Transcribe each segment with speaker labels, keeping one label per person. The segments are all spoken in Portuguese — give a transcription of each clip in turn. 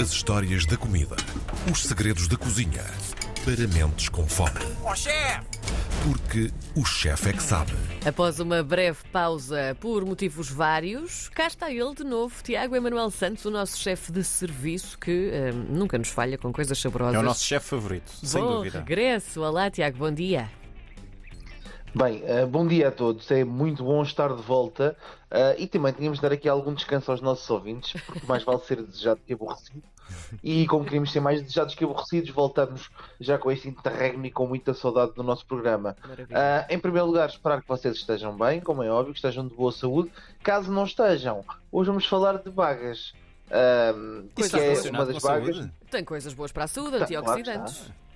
Speaker 1: As histórias da comida. Os segredos da cozinha. Para mentes com fome.
Speaker 2: Ó chefe!
Speaker 1: Porque o chefe é que sabe.
Speaker 3: Após uma breve pausa por motivos vários, cá está ele de novo, Tiago Emanuel Santos, o nosso chefe de serviço, que eh, nunca nos falha com coisas saborosas.
Speaker 2: É o nosso chefe favorito, sem
Speaker 3: Bom
Speaker 2: dúvida.
Speaker 3: regresso. Olá, Tiago, bom dia.
Speaker 4: Bem, eh, bom dia a todos. É muito bom estar de volta eh, e também tínhamos de dar aqui algum descanso aos nossos ouvintes, porque mais vale ser desejado que aborrecido. E como queríamos ser mais desejados que aborrecidos, voltamos já com este interregno e com muita saudade do nosso programa. Ah, em primeiro lugar, esperar que vocês estejam bem, como é óbvio, que estejam de boa saúde. Caso não estejam, hoje vamos falar de bagas. Ah,
Speaker 2: Isso
Speaker 4: que é uma das bagas.
Speaker 2: saúde?
Speaker 3: Tem coisas boas para a saúde,
Speaker 4: Tá,
Speaker 3: antioxidantes.
Speaker 4: claro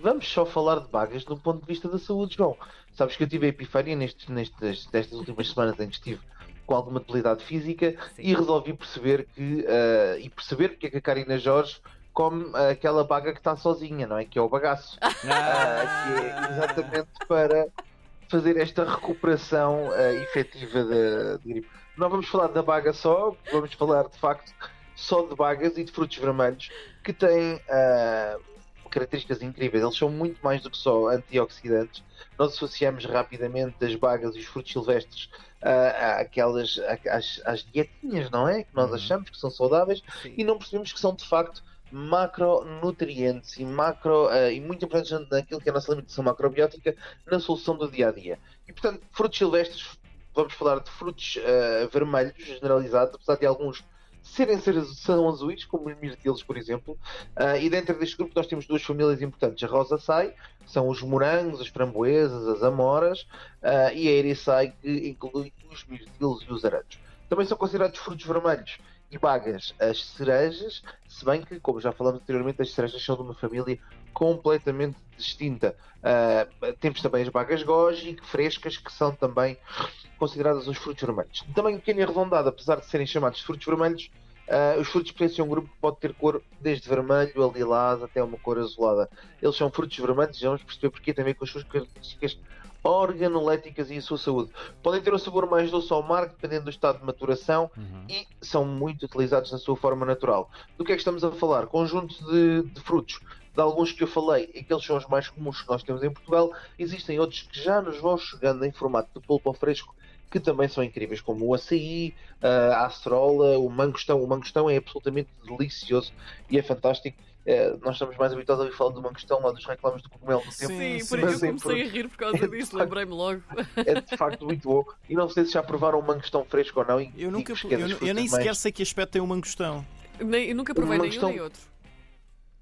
Speaker 4: Vamos só falar de bagas do ponto de vista da saúde, João. Sabes que eu tive a epifania nestes, nestes, destas últimas semanas em que estive com alguma debilidade física e resolvi perceber que ah, e perceber porque é que a Karina Jorge come aquela baga que está sozinha, não é? Que é o bagaço.
Speaker 2: Ah,
Speaker 4: Ah, que é exatamente para fazer esta recuperação ah, efetiva da gripe. Não vamos falar da baga só, vamos falar de facto só de bagas e de frutos vermelhos que têm ah, características incríveis. Eles são muito mais do que só antioxidantes. Nós associamos rapidamente as bagas e os frutos silvestres ah, àquelas, à- às, às dietinhas, não é? Que nós
Speaker 2: Uhum.
Speaker 4: achamos que são saudáveis
Speaker 3: Sim.
Speaker 4: e não percebemos que são de facto macronutrientes e macro eh, e muito importantes naquilo que é a nossa alimentação macrobiótica na solução do dia a dia. E portanto, frutos silvestres, vamos falar de frutos eh, vermelhos generalizados, apesar de alguns serem ser- são azuis, como os mirtilos, por exemplo. Eh, e dentro deste grupo nós temos duas famílias importantes: a rosa sai, que são os morangos, as framboesas, as amoras, eh, e a ericai, que inclui os mirtilos e os aranjos. Também são considerados frutos vermelhos e bagas as cerejas, se bem que, como já falamos anteriormente, as cerejas são de uma família completamente distinta. Ah, temos também as bagas goji, frescas, que são também consideradas os frutos vermelhos. Também um pequeno arredondado, apesar de serem chamados frutos vermelhos, ah, os frutos pertencem a um grupo que pode ter cor desde vermelho a lilás até uma cor azulada. Eles são frutos vermelhos e vamos perceber porque ver com as suas características organoléticas e a sua saúde. Podem ter um sabor mais doce ou amargo, dependendo do estado de maturação,
Speaker 2: Uhum.
Speaker 4: e são muito utilizados na sua forma natural. Do que é que estamos a falar? Conjunto de, de frutos. De alguns que eu falei, aqueles são os mais comuns que nós temos em Portugal. Existem outros que já nos vão chegando em formato de polpa fresco, que também são incríveis, como o açaí, a acerola, o mangostão. O mangostão é absolutamente delicioso e é fantástico. Eh, nós estamos mais habituados a ouvir falar do mangostão lá dos reclames do cogumelo do tempo.
Speaker 3: Sim,
Speaker 2: Sim,
Speaker 3: por isso eu
Speaker 4: é
Speaker 3: comecei a rir por causa
Speaker 4: É
Speaker 3: disso, lembrei-me logo.
Speaker 4: É de facto muito bom. E não sei se já provaram o mangostão fresco ou não. e
Speaker 2: Eu, nunca,
Speaker 4: é
Speaker 2: eu, eu nem
Speaker 4: mais-
Speaker 2: sequer sei que aspecto tem um mangostão.
Speaker 3: Nem- eu nunca provei nenhum nem outro.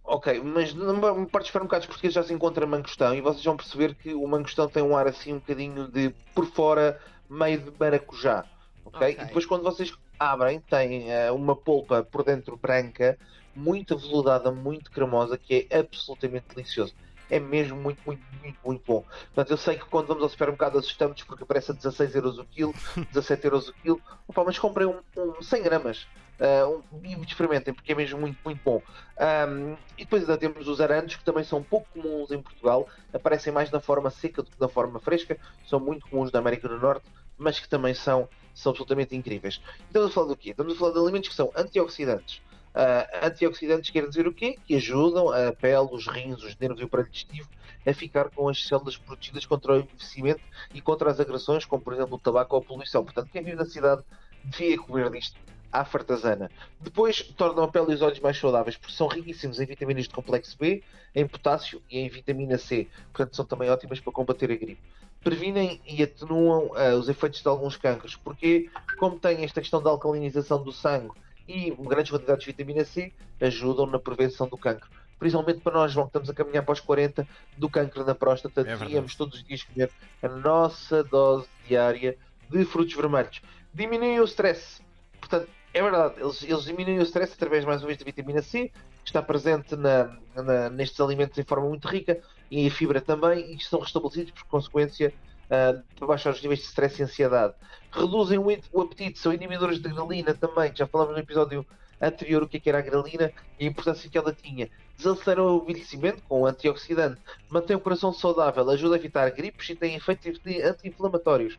Speaker 4: Ok, mas não partes supermercados portugueses já se encontra mangostão e vocês vão perceber que o mangostão tem um ar assim um bocadinho de por fora meio de maracujá. ok? E depois quando vocês abrem tem eh, uma polpa por dentro branca, muito aveludada, muito cremosa, que é absolutamente delicioso. É mesmo muito, muito, muito, muito bom. Portanto, eu sei que quando vamos ao supermercado assustamos porque aparece a 16 euros o quilo, 17 euros o quilo. Opa, mas comprem um, um 100 gramas uh, experimentem porque é mesmo muito, muito bom. Um, e depois ainda temos os aranjos que também são pouco comuns em Portugal, aparecem mais na forma seca do que na forma fresca, são muito comuns na América do Norte, mas que também são, são absolutamente incríveis. Estamos a falar do quê? Estamos a falar de alimentos que são antioxidantes. Uh, antioxidantes quer dizer o quê? Que ajudam a pele, os rins, os nervos e o aparelho digestivo a ficar com as células protegidas contra o envelhecimento e contra as agressões, como por exemplo o tabaco ou a poluição. Portanto, quem vive na cidade devia comer disto à fartazana. Depois tornam a pele e os olhos mais saudáveis, porque são riquíssimos em vitaminas de complexo B, em potássio e em vitamina C. Portanto, são também ótimas para combater a gripe. Previnem e atenuam ah, os efeitos de alguns cancros, porque, como têm esta questão da alcalinização do sangue e grandes quantidades de vitamina C, ajudam na prevenção do cancro. Principalmente para nós, João, que estamos a caminhar para os 40 do cancro na próstata,
Speaker 2: verdade.
Speaker 4: devíamos todos os dias comer a nossa dose diária de frutos vermelhos. Diminuem o stress. Portanto, é verdade, eles, eles diminuem o stress através, mais uma vez, da vitamina C, que está presente na- na- nestes alimentos em forma muito rica, e a fibra também, e são restabelecidos por consequência ah, para baixar os níveis de stress e ansiedade. Reduzem o, o apetite, são inibidores de grelina também, já falamos no episódio anterior o que, é que era a grelina e a importância que ela tinha. Desaceleram o envelhecimento com o antioxidante, mantém o coração saudável, ajuda a evitar gripes e tem efeitos de- anti-inflamatórios.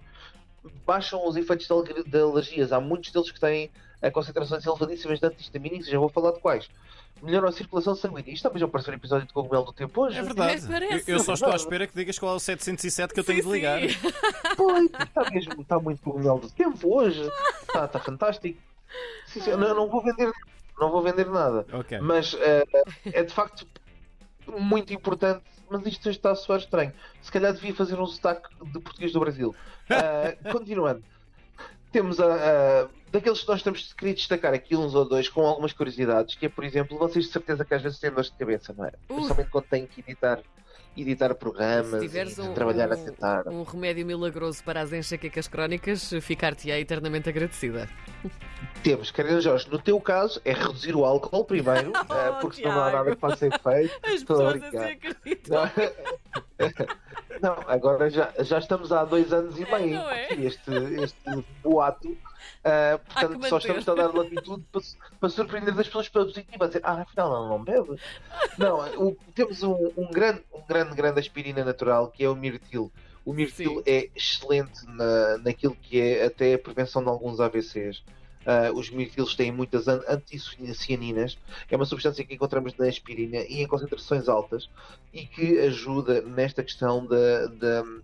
Speaker 4: baixam os efeitos de de alergias. Há muitos deles que têm a concentrações elevadíssimas de antihistamínicos, já vou falar de quais. Melhoram a circulação sanguínea. Isto também já apareceu no episódio de Cogumelo do Tempo hoje.
Speaker 2: É verdade.
Speaker 3: É, parece.
Speaker 2: Eu, eu só estou à espera que digas qual é o 707 que eu tenho
Speaker 3: Sim,
Speaker 2: de ligar.
Speaker 4: Pois, está mesmo, está muito cogumelo do tempo hoje. Está, está fantástico. Sim, sim, não, não vou vender, não vou vender nada.
Speaker 2: Ok.
Speaker 4: Mas eh, é de facto muito importante. Mas isto está a soar estranho. Se calhar devia fazer um sotaque de português do Brasil. Eh, continuando. Temos a- daqueles que nós temos querido destacar aqui uns ou dois com algumas curiosidades, que é, por exemplo, vocês de certeza que às vezes têm dores de cabeça, não é? Principalmente quando têm que editar, editar programas e
Speaker 3: um,
Speaker 4: trabalhar a
Speaker 3: um-
Speaker 4: tentar.
Speaker 3: um remédio milagroso para as enxaquecas crónicas, ficar-te-ei eternamente agradecida.
Speaker 4: Temos, Karina Jorge, no teu caso é reduzir o álcool primeiro, eh, porque senão não há nada que faça efeito.
Speaker 3: As
Speaker 4: Estou a
Speaker 3: pessoas assim
Speaker 4: brincar.
Speaker 3: acreditam.
Speaker 4: Não, Não, agora já, já estamos há dois anos e
Speaker 3: É,
Speaker 4: meio
Speaker 3: não é?
Speaker 4: aqui, este, este boato. ah, portanto, só estamos a dar latitude para, para surpreender as pessoas pela positiva, a dizer, ah, afinal ela não bebe. Não, o- temos um, um grande, um grande, grande aspirina natural que é o mirtil. O mirtil
Speaker 3: Sim.
Speaker 4: é excelente na, naquilo que é até a prevenção de alguns AVCs. Ah, os mirtilos têm muitas an- anticianinas, é uma substância que encontramos na aspirina e em concentrações altas e que ajuda nesta questão de, de-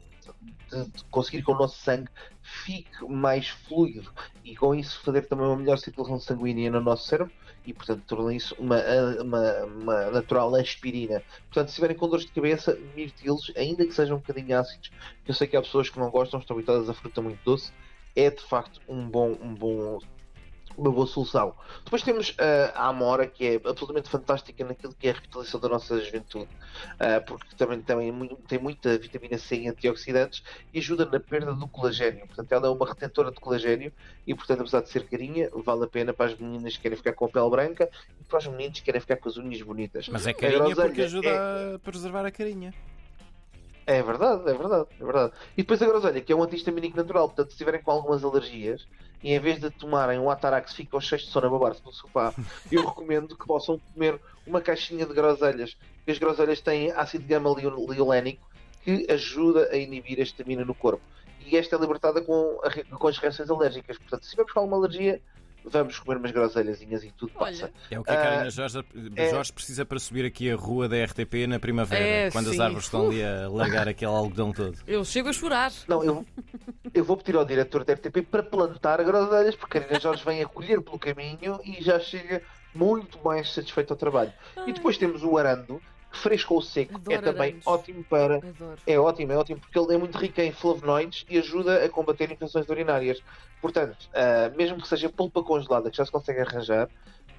Speaker 4: de- de conseguir que o nosso sangue fique mais fluido e com isso fazer também uma melhor circulação sanguínea no nosso cérebro e portanto torna isso uma, uma, uma natural aspirina. Portanto, se tiverem com dores de cabeça, mirtilos, ainda que sejam um bocadinho ácidos, que eu sei que há pessoas que não gostam, estão habituadas a fruta muito doce, é de facto um bom, um bom uma boa solução. Depois temos ah, a Amora, que é absolutamente fantástica naquilo que é a revitalização da nossa juventude, ah, porque também, também mu- tem muita vitamina C e antioxidantes e ajuda na perda do colagênio. Portanto, ela é uma retentora de colagênio e, portanto, apesar de ser carinha, vale a pena para as meninas que querem ficar com a pele branca e para os meninos que querem ficar com as unhas bonitas.
Speaker 2: Mas é carinha porque ajuda
Speaker 4: é-
Speaker 2: a preservar a carinha.
Speaker 4: É verdade, é verdade, é verdade. E depois a groselha, que é um antihistamínico natural, portanto, se tiverem com algumas alergias e em vez de tomarem um Atarax ficam cheios de sono a babar-se no sofá, eu recomendo que possam comer uma caixinha de groselhas. Porque as groselhas têm ácido gama-liolénico que ajuda a inibir a histamina no corpo. E esta é libertada com, a com as reações alérgicas. Portanto, se tivermos com alguma alergia, vamos comer umas groselhazinhas e tudo passa.
Speaker 3: Olha,
Speaker 2: É o que a
Speaker 4: Ah,
Speaker 2: Karina Jorge,
Speaker 4: é-
Speaker 2: Jorge precisa para subir aqui a rua da RTP na primavera,
Speaker 3: É,
Speaker 2: quando as
Speaker 3: sim.
Speaker 2: árvores estão ali a largar aquele algodão todo.
Speaker 3: eu chego a chorar.
Speaker 4: Não, eu, eu vou pedir ao diretor da RTP para plantar groselhas, porque a Karina Jorge vem a colher pelo caminho e já chega muito mais satisfeito ao trabalho. E depois temos o arando, fresco ou seco é
Speaker 3: Adoro
Speaker 4: também
Speaker 3: arandos.
Speaker 4: ótimo para.
Speaker 3: Adoro.
Speaker 4: É ótimo, é ótimo, porque ele é muito rico em flavonoides e ajuda a combater infecções urinárias. Portanto, ah, mesmo que seja polpa congelada, que já se consegue arranjar,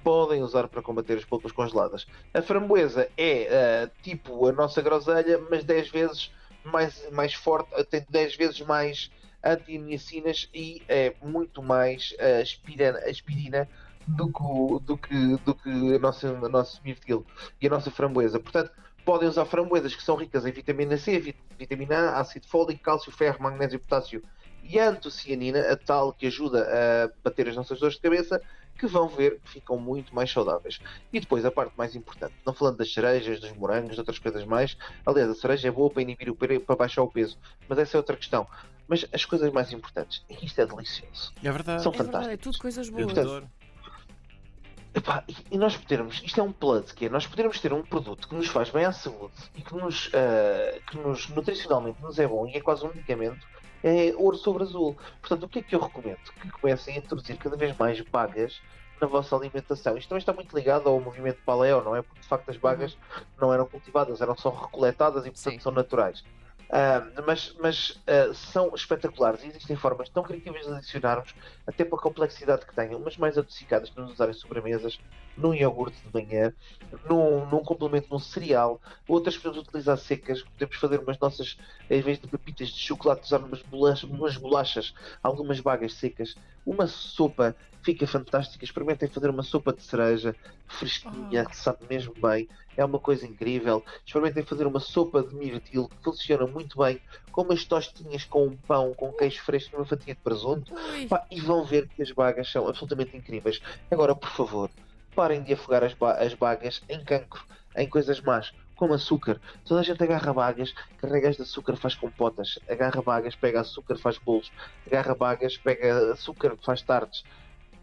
Speaker 4: podem usar para combater as polpas congeladas. A framboesa é ah, tipo a nossa groselha, mas 10 vezes mais, mais forte, ah, tem 10 vezes mais antiniacinas e é muito mais ah, aspirina, aspirina do que, o- do que, do que a nossa, a nosso mirtilo e a nossa framboesa. Portanto, podem usar framboesas que são ricas em vitamina C, vit- vitamina A, ácido fólico, cálcio, ferro, magnésio, potássio e antocianina, a tal que ajuda a bater as nossas dores de cabeça, que vão ver que ficam muito mais saudáveis. E depois a parte mais importante, não falando das cerejas, dos morangos, de outras coisas mais, aliás, a cereja é boa para inibir o peso, para baixar o peso, mas essa é outra questão. Mas as coisas mais importantes, é que isto é delicioso.
Speaker 2: É verdade.
Speaker 4: São
Speaker 3: É verdade, é tudo coisas boas.
Speaker 4: Portanto,
Speaker 2: adoro.
Speaker 4: Epá, e- nós podermos, isto é um plus, que é nós podermos ter um produto que nos faz bem à saúde e que nos, ah, que nos nutricionalmente nos é bom e é quase um medicamento, é ouro sobre azul. Portanto, o que é que eu recomendo? Que comecem a introduzir cada vez mais bagas na vossa alimentação. Isto também está muito ligado ao movimento paleo, não é? Porque de facto as bagas não eram cultivadas, eram só recoletadas e portanto
Speaker 3: Sim.
Speaker 4: são naturais. Ah, mas mas ah, são espetaculares e existem formas tão criativas de adicionarmos, até pela complexidade que tenham, mas mais adocicadas para nos usarem sobremesas, num iogurte de manhã, num, num complemento num cereal, outras podemos utilizar secas, podemos fazer umas nossas, em vez de pepitas de chocolate, usar umas bolachas, umas bolachas algumas bagas secas, uma sopa fica fantástica. Experimentem fazer uma sopa de cereja fresquinha, que sabe mesmo bem, é uma coisa incrível. Experimentem fazer uma sopa de mirtilo que funciona muito bem, com umas tostinhas com um pão, com queijo fresco uma fatia de presunto. Pá, e vão ver que as bagas são absolutamente incríveis. Agora, por favor, parem de afogar as, ba- as bagas em cancro, em coisas más, como açúcar. Toda a gente agarra bagas, carrega as de açúcar, faz compotas, agarra bagas, pega açúcar, faz bolos, agarra bagas, pega açúcar, faz tartes.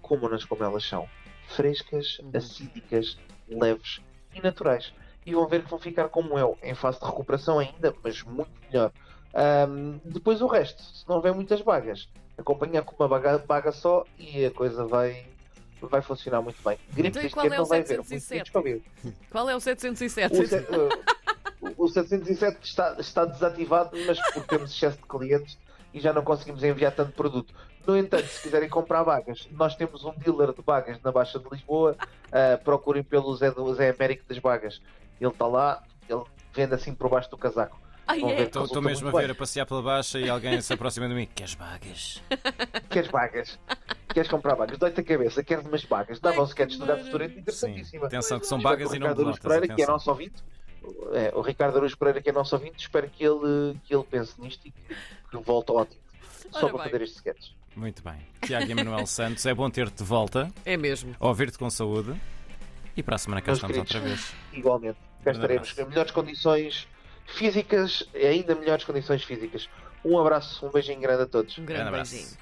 Speaker 4: comam-nas como elas são. Frescas,
Speaker 3: Uhum.
Speaker 4: acídicas, leves e naturais. E vão ver que vão ficar como eu, em fase de recuperação ainda, mas muito melhor. Ahm, depois o resto, se não houver muitas bagas, acompanhar com uma baga, baga só e a coisa vai, vai funcionar muito bem. Gripe
Speaker 3: Então, e
Speaker 4: este
Speaker 3: qual é
Speaker 4: não
Speaker 3: o
Speaker 4: vai haver, muito
Speaker 3: 707?
Speaker 4: descobrido.
Speaker 3: Qual é o 707?
Speaker 4: O, se- uh, o 707 está, está desativado, mas porque temos excesso de clientes e já não conseguimos enviar tanto produto. No entanto, se quiserem comprar bagas, nós temos um dealer de bagas na Baixa de Lisboa. uh, procurem pelo Zé, do, Zé Américo das Bagas. Ele está lá, ele vende assim por baixo do casaco.
Speaker 3: É.
Speaker 2: Estou
Speaker 4: Resulta
Speaker 2: mesmo a ver
Speaker 4: bem.
Speaker 2: a passear pela baixa e alguém se aproxima de mim. Queres bagas?
Speaker 4: Queres bagas? Queres comprar bagas? Dói-te a cabeça, queres umas bagas? Dava
Speaker 3: Ai,
Speaker 4: um sketch
Speaker 3: que
Speaker 4: do Gato
Speaker 2: Sim.
Speaker 4: interessantíssima.
Speaker 2: Atenção que são bagas e
Speaker 4: o
Speaker 2: não
Speaker 4: Ricardo Aruz
Speaker 2: pelotas.
Speaker 4: Pereira, que é nosso ouvinte, é, o Ricardo Aruz Pereira, que é nosso ouvinte, espero que ele, que ele pense nisto e que, que volte ao ótimo. Só
Speaker 3: Ora
Speaker 4: para
Speaker 3: bem.
Speaker 4: fazer este sketch.
Speaker 2: Muito bem. Tiago Emanuel Santos, é bom ter-te de volta,
Speaker 3: É mesmo.
Speaker 2: ouvir-te com saúde e para a semana cá
Speaker 4: Meus
Speaker 2: estamos
Speaker 4: queridos.
Speaker 2: outra vez.
Speaker 4: Igualmente. Cá estaremos em melhores condições físicas, ainda melhores condições físicas. Um abraço, um beijinho grande a todos.
Speaker 3: Um grande
Speaker 2: Grande abraço.
Speaker 3: beijinho.